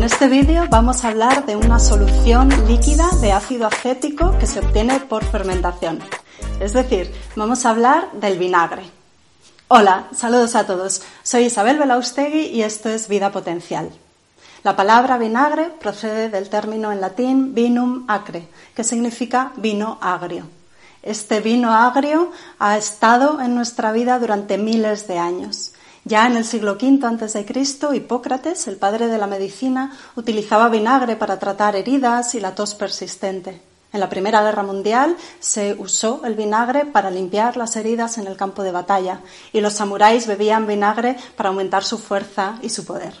En este vídeo vamos a hablar de una solución líquida de ácido acético que se obtiene por fermentación. Es decir, vamos a hablar del vinagre. Hola, saludos a todos. Soy Isabel Belaustegui y esto es Vida Potencial. La palabra vinagre procede del término en latín vinum acre, que significa vino agrio. Este vino agrio ha estado en nuestra vida durante miles de años. Ya en el siglo V a.C., Hipócrates, el padre de la medicina, utilizaba vinagre para tratar heridas y la tos persistente. En la Primera Guerra Mundial se usó el vinagre para limpiar las heridas en el campo de batalla y los samuráis bebían vinagre para aumentar su fuerza y su poder.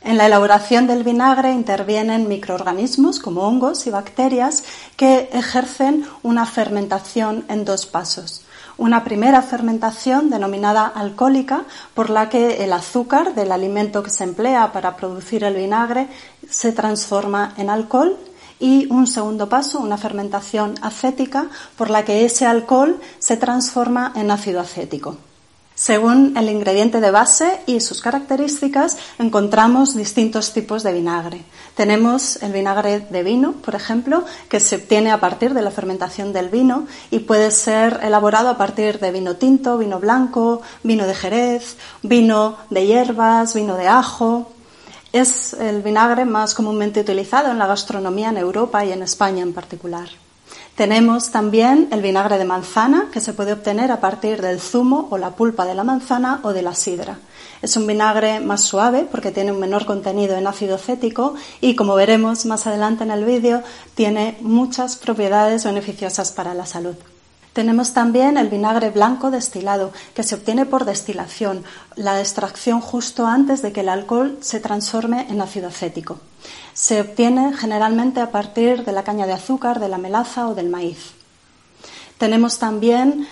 En la elaboración del vinagre intervienen microorganismos como hongos y bacterias que ejercen una fermentación en dos pasos una primera fermentación denominada alcohólica, por la que el azúcar del alimento que se emplea para producir el vinagre se transforma en alcohol y un segundo paso, una fermentación acética, por la que ese alcohol se transforma en ácido acético. Según el ingrediente de base y sus características, encontramos distintos tipos de vinagre. Tenemos el vinagre de vino, por ejemplo, que se obtiene a partir de la fermentación del vino y puede ser elaborado a partir de vino tinto, vino blanco, vino de jerez, vino de hierbas, vino de ajo. Es el vinagre más comúnmente utilizado en la gastronomía en Europa y en España en particular. Tenemos también el vinagre de manzana, que se puede obtener a partir del zumo o la pulpa de la manzana o de la sidra. Es un vinagre más suave porque tiene un menor contenido en ácido cético y, como veremos más adelante en el vídeo, tiene muchas propiedades beneficiosas para la salud. Tenemos también el vinagre blanco destilado, que se obtiene por destilación, la extracción justo antes de que el alcohol se transforme en ácido acético. Se obtiene generalmente a partir de la caña de azúcar, de la melaza o del maíz. Tenemos también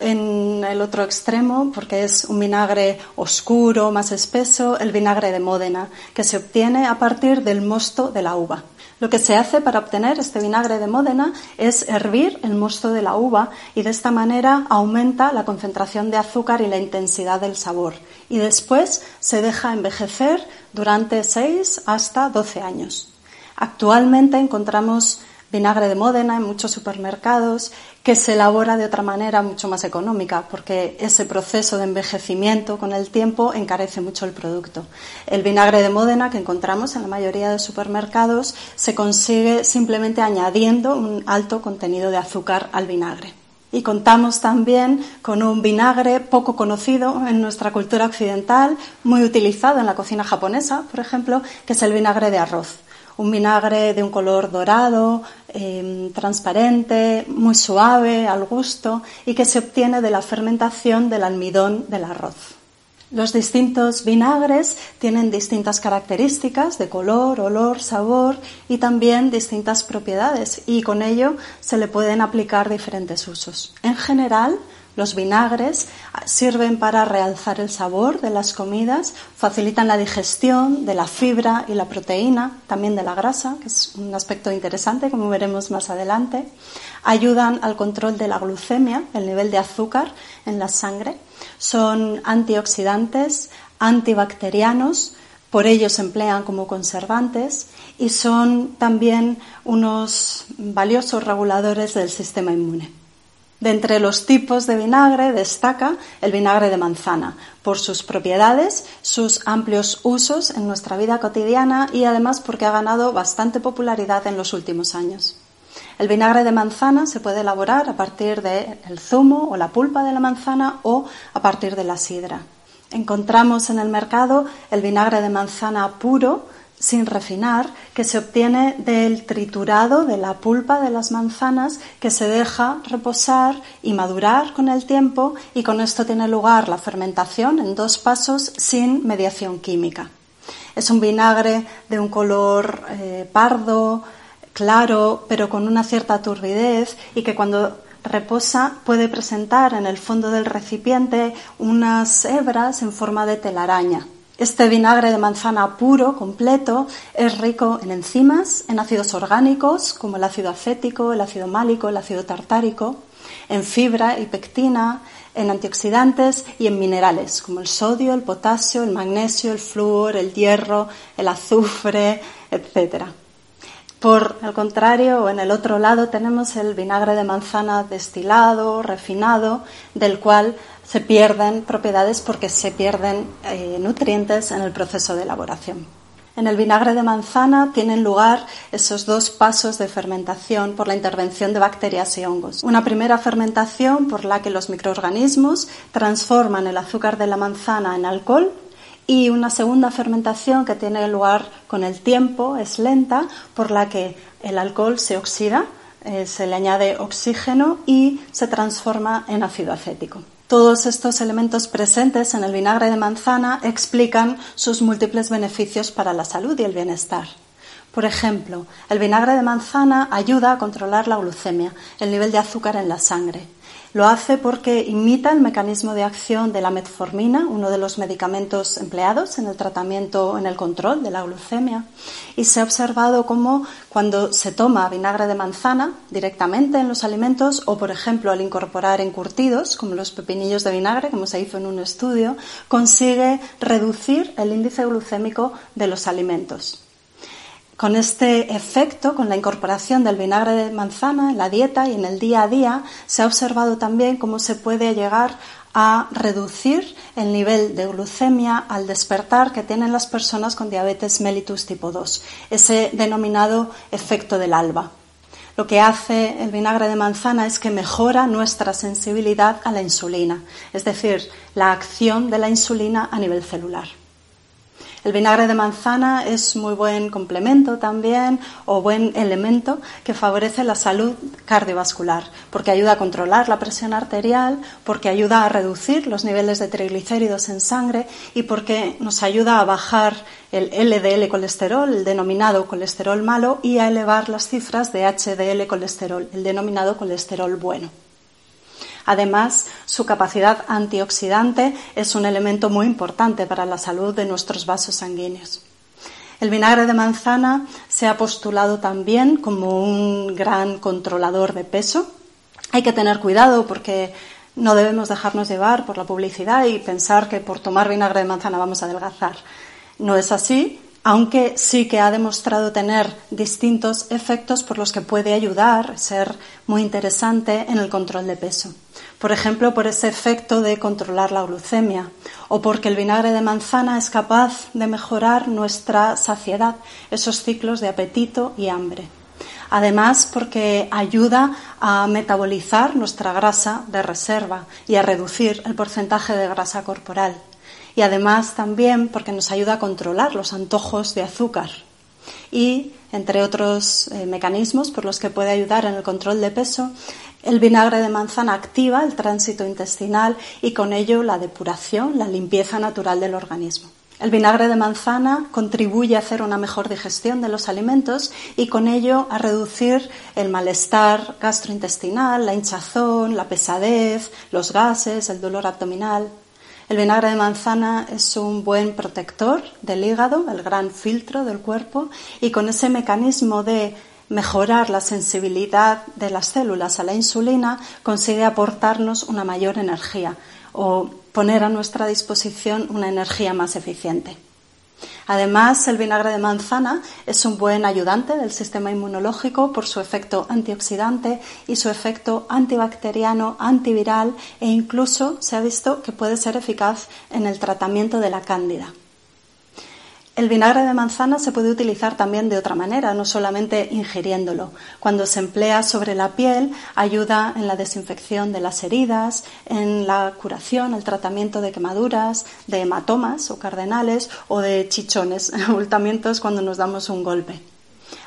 en el otro extremo, porque es un vinagre oscuro, más espeso, el vinagre de Módena, que se obtiene a partir del mosto de la uva. Lo que se hace para obtener este vinagre de Módena es hervir el mosto de la uva y de esta manera aumenta la concentración de azúcar y la intensidad del sabor. Y después se deja envejecer durante 6 hasta 12 años. Actualmente encontramos vinagre de Módena en muchos supermercados que se elabora de otra manera mucho más económica, porque ese proceso de envejecimiento con el tiempo encarece mucho el producto. El vinagre de Módena que encontramos en la mayoría de supermercados se consigue simplemente añadiendo un alto contenido de azúcar al vinagre. Y contamos también con un vinagre poco conocido en nuestra cultura occidental, muy utilizado en la cocina japonesa, por ejemplo, que es el vinagre de arroz un vinagre de un color dorado, em, transparente, muy suave al gusto y que se obtiene de la fermentación del almidón del arroz. Los distintos vinagres tienen distintas características de color, olor, sabor y también distintas propiedades y con ello se le pueden aplicar diferentes usos. En general, los vinagres sirven para realzar el sabor de las comidas, facilitan la digestión de la fibra y la proteína, también de la grasa, que es un aspecto interesante, como veremos más adelante. Ayudan al control de la glucemia, el nivel de azúcar en la sangre. Son antioxidantes, antibacterianos, por ello se emplean como conservantes y son también unos valiosos reguladores del sistema inmune. De entre los tipos de vinagre destaca el vinagre de manzana por sus propiedades, sus amplios usos en nuestra vida cotidiana y además porque ha ganado bastante popularidad en los últimos años. El vinagre de manzana se puede elaborar a partir del zumo o la pulpa de la manzana o a partir de la sidra. Encontramos en el mercado el vinagre de manzana puro, sin refinar, que se obtiene del triturado de la pulpa de las manzanas que se deja reposar y madurar con el tiempo y con esto tiene lugar la fermentación en dos pasos sin mediación química. Es un vinagre de un color eh, pardo, claro, pero con una cierta turbidez y que cuando reposa puede presentar en el fondo del recipiente unas hebras en forma de telaraña. Este vinagre de manzana puro, completo, es rico en enzimas, en ácidos orgánicos como el ácido acético, el ácido málico, el ácido tartárico, en fibra y pectina, en antioxidantes y en minerales como el sodio, el potasio, el magnesio, el flúor, el hierro, el azufre, etc. Por el contrario, en el otro lado tenemos el vinagre de manzana destilado, refinado, del cual se pierden propiedades porque se pierden eh, nutrientes en el proceso de elaboración. En el vinagre de manzana tienen lugar esos dos pasos de fermentación por la intervención de bacterias y hongos. Una primera fermentación por la que los microorganismos transforman el azúcar de la manzana en alcohol y una segunda fermentación que tiene lugar con el tiempo, es lenta, por la que el alcohol se oxida, eh, se le añade oxígeno y se transforma en ácido acético. Todos estos elementos presentes en el vinagre de manzana explican sus múltiples beneficios para la salud y el bienestar. Por ejemplo, el vinagre de manzana ayuda a controlar la glucemia, el nivel de azúcar en la sangre. Lo hace porque imita el mecanismo de acción de la metformina, uno de los medicamentos empleados en el tratamiento, en el control de la glucemia. Y se ha observado cómo cuando se toma vinagre de manzana directamente en los alimentos o, por ejemplo, al incorporar encurtidos, como los pepinillos de vinagre, como se hizo en un estudio, consigue reducir el índice glucémico de los alimentos. Con este efecto, con la incorporación del vinagre de manzana en la dieta y en el día a día, se ha observado también cómo se puede llegar a reducir el nivel de glucemia al despertar que tienen las personas con diabetes mellitus tipo 2, ese denominado efecto del alba. Lo que hace el vinagre de manzana es que mejora nuestra sensibilidad a la insulina, es decir, la acción de la insulina a nivel celular. El vinagre de manzana es muy buen complemento también o buen elemento que favorece la salud cardiovascular porque ayuda a controlar la presión arterial, porque ayuda a reducir los niveles de triglicéridos en sangre y porque nos ayuda a bajar el LDL colesterol, el denominado colesterol malo, y a elevar las cifras de HDL colesterol, el denominado colesterol bueno. Además, su capacidad antioxidante es un elemento muy importante para la salud de nuestros vasos sanguíneos. El vinagre de manzana se ha postulado también como un gran controlador de peso. Hay que tener cuidado porque no debemos dejarnos llevar por la publicidad y pensar que por tomar vinagre de manzana vamos a adelgazar. No es así, aunque sí que ha demostrado tener distintos efectos por los que puede ayudar, ser muy interesante en el control de peso. Por ejemplo, por ese efecto de controlar la glucemia o porque el vinagre de manzana es capaz de mejorar nuestra saciedad, esos ciclos de apetito y hambre. Además, porque ayuda a metabolizar nuestra grasa de reserva y a reducir el porcentaje de grasa corporal y además también porque nos ayuda a controlar los antojos de azúcar y, entre otros eh, mecanismos por los que puede ayudar en el control de peso, el vinagre de manzana activa el tránsito intestinal y con ello la depuración, la limpieza natural del organismo. El vinagre de manzana contribuye a hacer una mejor digestión de los alimentos y con ello a reducir el malestar gastrointestinal, la hinchazón, la pesadez, los gases, el dolor abdominal. El vinagre de manzana es un buen protector del hígado, el gran filtro del cuerpo, y con ese mecanismo de mejorar la sensibilidad de las células a la insulina consigue aportarnos una mayor energía o poner a nuestra disposición una energía más eficiente. Además, el vinagre de manzana es un buen ayudante del sistema inmunológico por su efecto antioxidante y su efecto antibacteriano, antiviral e incluso se ha visto que puede ser eficaz en el tratamiento de la cándida. El vinagre de manzana se puede utilizar también de otra manera, no solamente ingiriéndolo. Cuando se emplea sobre la piel, ayuda en la desinfección de las heridas, en la curación, el tratamiento de quemaduras, de hematomas o cardenales o de chichones, abultamientos cuando nos damos un golpe.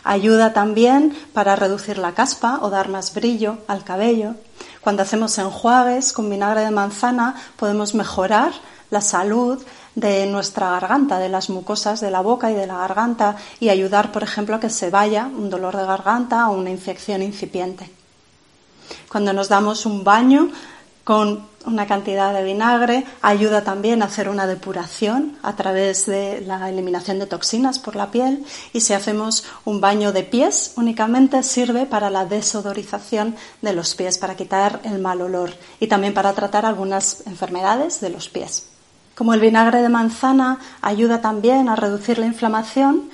Ayuda también para reducir la caspa o dar más brillo al cabello. Cuando hacemos enjuagues con vinagre de manzana podemos mejorar la salud de nuestra garganta, de las mucosas de la boca y de la garganta y ayudar, por ejemplo, a que se vaya un dolor de garganta o una infección incipiente. Cuando nos damos un baño con una cantidad de vinagre, ayuda también a hacer una depuración a través de la eliminación de toxinas por la piel y si hacemos un baño de pies únicamente sirve para la desodorización de los pies, para quitar el mal olor y también para tratar algunas enfermedades de los pies. Como el vinagre de manzana ayuda también a reducir la inflamación,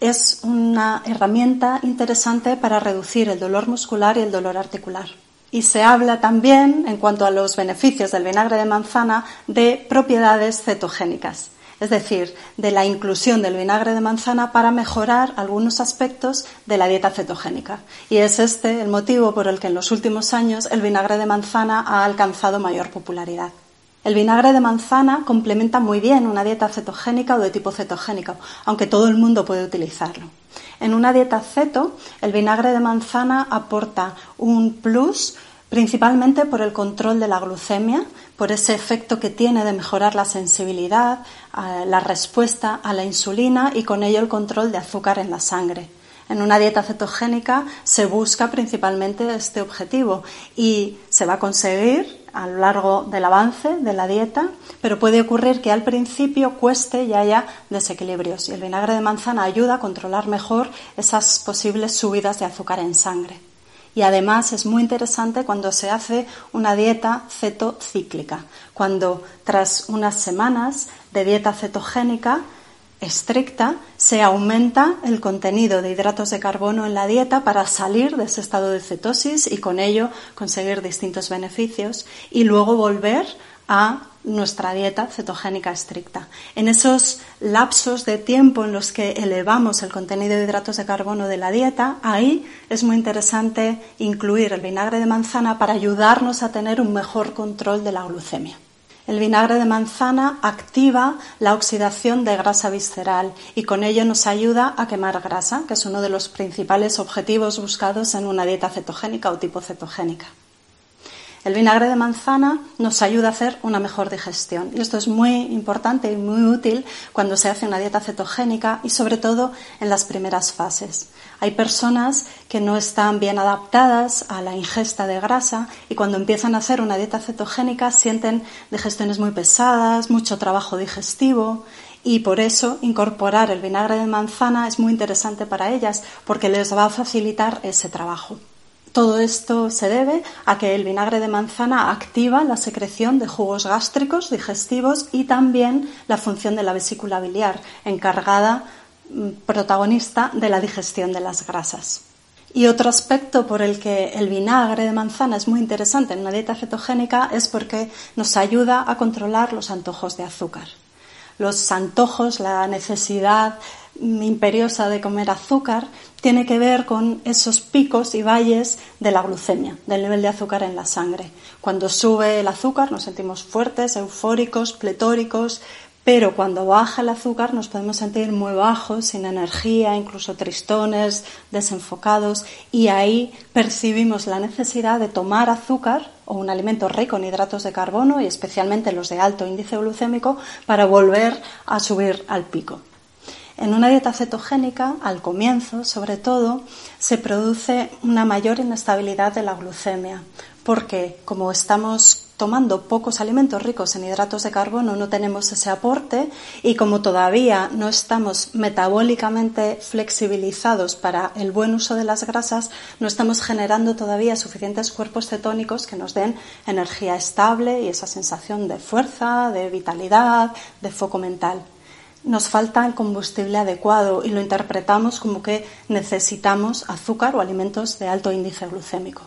es una herramienta interesante para reducir el dolor muscular y el dolor articular. Y se habla también, en cuanto a los beneficios del vinagre de manzana, de propiedades cetogénicas, es decir, de la inclusión del vinagre de manzana para mejorar algunos aspectos de la dieta cetogénica. Y es este el motivo por el que en los últimos años el vinagre de manzana ha alcanzado mayor popularidad. El vinagre de manzana complementa muy bien una dieta cetogénica o de tipo cetogénico, aunque todo el mundo puede utilizarlo. En una dieta ceto, el vinagre de manzana aporta un plus principalmente por el control de la glucemia, por ese efecto que tiene de mejorar la sensibilidad, la respuesta a la insulina y con ello el control de azúcar en la sangre. En una dieta cetogénica se busca principalmente este objetivo y se va a conseguir a lo largo del avance de la dieta, pero puede ocurrir que al principio cueste y haya desequilibrios. Y el vinagre de manzana ayuda a controlar mejor esas posibles subidas de azúcar en sangre. Y además es muy interesante cuando se hace una dieta cetocíclica, cuando tras unas semanas de dieta cetogénica estricta, se aumenta el contenido de hidratos de carbono en la dieta para salir de ese estado de cetosis y con ello conseguir distintos beneficios y luego volver a nuestra dieta cetogénica estricta. En esos lapsos de tiempo en los que elevamos el contenido de hidratos de carbono de la dieta, ahí es muy interesante incluir el vinagre de manzana para ayudarnos a tener un mejor control de la glucemia. El vinagre de manzana activa la oxidación de grasa visceral y con ello nos ayuda a quemar grasa, que es uno de los principales objetivos buscados en una dieta cetogénica o tipo cetogénica. El vinagre de manzana nos ayuda a hacer una mejor digestión y esto es muy importante y muy útil cuando se hace una dieta cetogénica y sobre todo en las primeras fases. Hay personas que no están bien adaptadas a la ingesta de grasa y cuando empiezan a hacer una dieta cetogénica sienten digestiones muy pesadas, mucho trabajo digestivo y por eso incorporar el vinagre de manzana es muy interesante para ellas porque les va a facilitar ese trabajo. Todo esto se debe a que el vinagre de manzana activa la secreción de jugos gástricos digestivos y también la función de la vesícula biliar, encargada mm, protagonista de la digestión de las grasas. Y otro aspecto por el que el vinagre de manzana es muy interesante en una dieta cetogénica es porque nos ayuda a controlar los antojos de azúcar. Los antojos, la necesidad imperiosa de comer azúcar tiene que ver con esos picos y valles de la glucemia, del nivel de azúcar en la sangre. Cuando sube el azúcar nos sentimos fuertes, eufóricos, pletóricos, pero cuando baja el azúcar nos podemos sentir muy bajos, sin energía, incluso tristones, desenfocados, y ahí percibimos la necesidad de tomar azúcar o un alimento rico en hidratos de carbono y especialmente los de alto índice glucémico para volver a subir al pico. En una dieta cetogénica, al comienzo, sobre todo, se produce una mayor inestabilidad de la glucemia, porque como estamos tomando pocos alimentos ricos en hidratos de carbono no tenemos ese aporte y como todavía no estamos metabólicamente flexibilizados para el buen uso de las grasas, no estamos generando todavía suficientes cuerpos cetónicos que nos den energía estable y esa sensación de fuerza, de vitalidad, de foco mental. Nos falta el combustible adecuado y lo interpretamos como que necesitamos azúcar o alimentos de alto índice glucémico.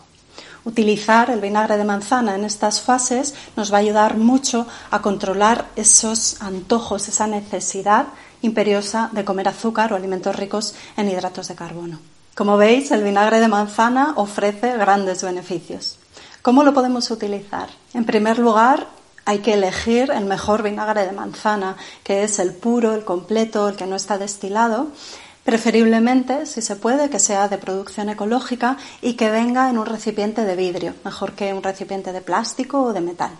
Utilizar el vinagre de manzana en estas fases nos va a ayudar mucho a controlar esos antojos, esa necesidad imperiosa de comer azúcar o alimentos ricos en hidratos de carbono. Como veis, el vinagre de manzana ofrece grandes beneficios. ¿Cómo lo podemos utilizar? En primer lugar, hay que elegir el mejor vinagre de manzana, que es el puro, el completo, el que no está destilado. Preferiblemente, si se puede, que sea de producción ecológica y que venga en un recipiente de vidrio, mejor que un recipiente de plástico o de metal.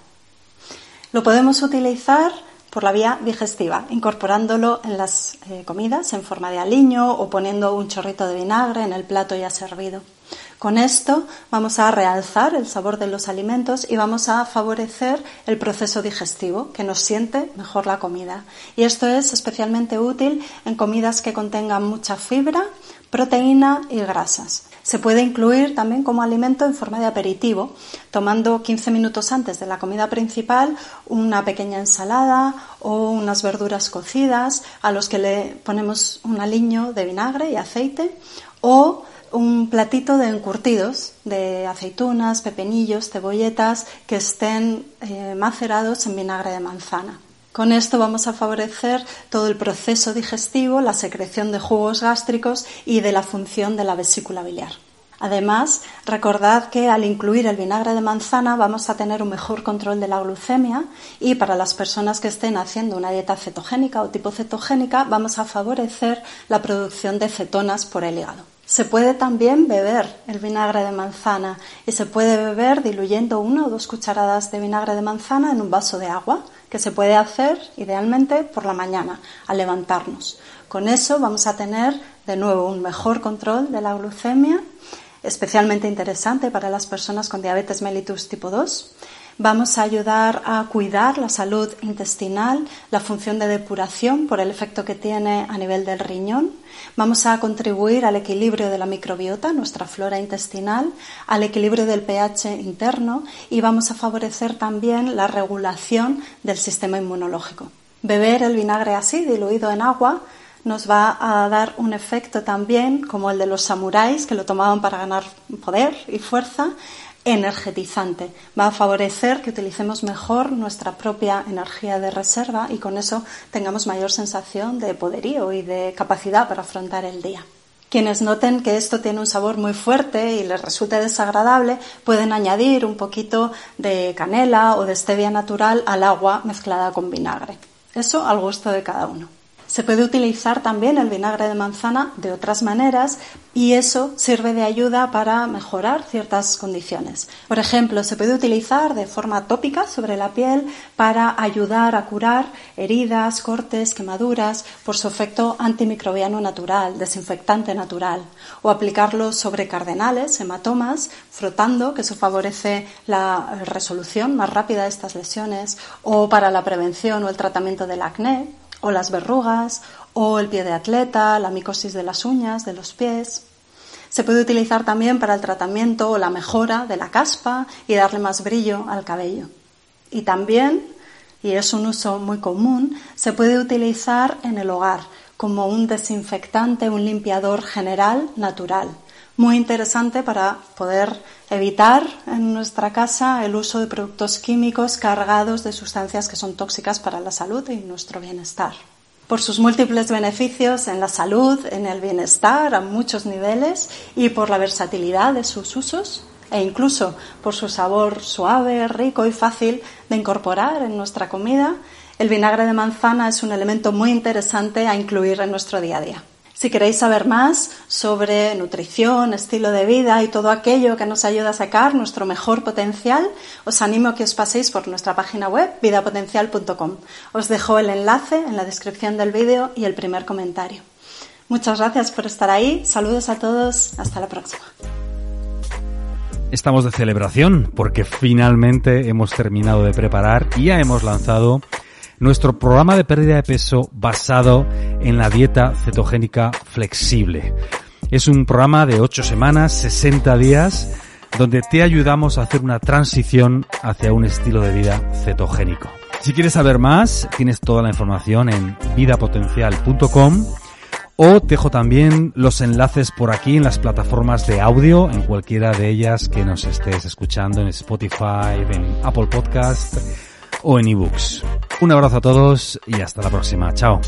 Lo podemos utilizar por la vía digestiva, incorporándolo en las eh, comidas en forma de aliño o poniendo un chorrito de vinagre en el plato ya servido. Con esto vamos a realzar el sabor de los alimentos y vamos a favorecer el proceso digestivo, que nos siente mejor la comida. Y esto es especialmente útil en comidas que contengan mucha fibra, proteína y grasas. Se puede incluir también como alimento en forma de aperitivo, tomando 15 minutos antes de la comida principal una pequeña ensalada o unas verduras cocidas a los que le ponemos un aliño de vinagre y aceite o un platito de encurtidos de aceitunas, pepinillos, cebolletas que estén eh, macerados en vinagre de manzana. Con esto vamos a favorecer todo el proceso digestivo, la secreción de jugos gástricos y de la función de la vesícula biliar. Además, recordad que al incluir el vinagre de manzana vamos a tener un mejor control de la glucemia y para las personas que estén haciendo una dieta cetogénica o tipo cetogénica vamos a favorecer la producción de cetonas por el hígado. Se puede también beber el vinagre de manzana y se puede beber diluyendo una o dos cucharadas de vinagre de manzana en un vaso de agua, que se puede hacer idealmente por la mañana al levantarnos. Con eso vamos a tener de nuevo un mejor control de la glucemia, especialmente interesante para las personas con diabetes mellitus tipo 2 Vamos a ayudar a cuidar la salud intestinal, la función de depuración por el efecto que tiene a nivel del riñón. Vamos a contribuir al equilibrio de la microbiota, nuestra flora intestinal, al equilibrio del pH interno y vamos a favorecer también la regulación del sistema inmunológico. Beber el vinagre así, diluido en agua, nos va a dar un efecto también como el de los samuráis que lo tomaban para ganar poder y fuerza, energetizante. Va a favorecer que utilicemos mejor nuestra propia energía de reserva y con eso tengamos mayor sensación de poderío y de capacidad para afrontar el día. Quienes noten que esto tiene un sabor muy fuerte y les resulte desagradable, pueden añadir un poquito de canela o de stevia natural al agua mezclada con vinagre. Eso al gusto de cada uno. Se puede utilizar también el vinagre de manzana de otras maneras y eso sirve de ayuda para mejorar ciertas condiciones. Por ejemplo, se puede utilizar de forma tópica sobre la piel para ayudar a curar heridas, cortes, quemaduras por su efecto antimicrobiano natural, desinfectante natural, o aplicarlo sobre cardenales, hematomas, frotando, que eso favorece la resolución más rápida de estas lesiones, o para la prevención o el tratamiento del acné o las verrugas, o el pie de atleta, la micosis de las uñas, de los pies. Se puede utilizar también para el tratamiento o la mejora de la caspa y darle más brillo al cabello. Y también, y es un uso muy común, se puede utilizar en el hogar como un desinfectante, un limpiador general natural. Muy interesante para poder evitar en nuestra casa el uso de productos químicos cargados de sustancias que son tóxicas para la salud y nuestro bienestar. Por sus múltiples beneficios en la salud, en el bienestar a muchos niveles y por la versatilidad de sus usos e incluso por su sabor suave, rico y fácil de incorporar en nuestra comida, el vinagre de manzana es un elemento muy interesante a incluir en nuestro día a día. Si queréis saber más sobre nutrición, estilo de vida y todo aquello que nos ayuda a sacar nuestro mejor potencial, os animo a que os paséis por nuestra página web vidapotencial.com. Os dejo el enlace en la descripción del vídeo y el primer comentario. Muchas gracias por estar ahí. Saludos a todos. Hasta la próxima. Estamos de celebración porque finalmente hemos terminado de preparar y ya hemos lanzado nuestro programa de pérdida de peso basado en la dieta cetogénica flexible. Es un programa de 8 semanas, 60 días, donde te ayudamos a hacer una transición hacia un estilo de vida cetogénico. Si quieres saber más, tienes toda la información en vidapotencial.com o te dejo también los enlaces por aquí en las plataformas de audio, en cualquiera de ellas que nos estés escuchando, en Spotify, en Apple Podcast o en eBooks. Un abrazo a todos y hasta la próxima. Chao.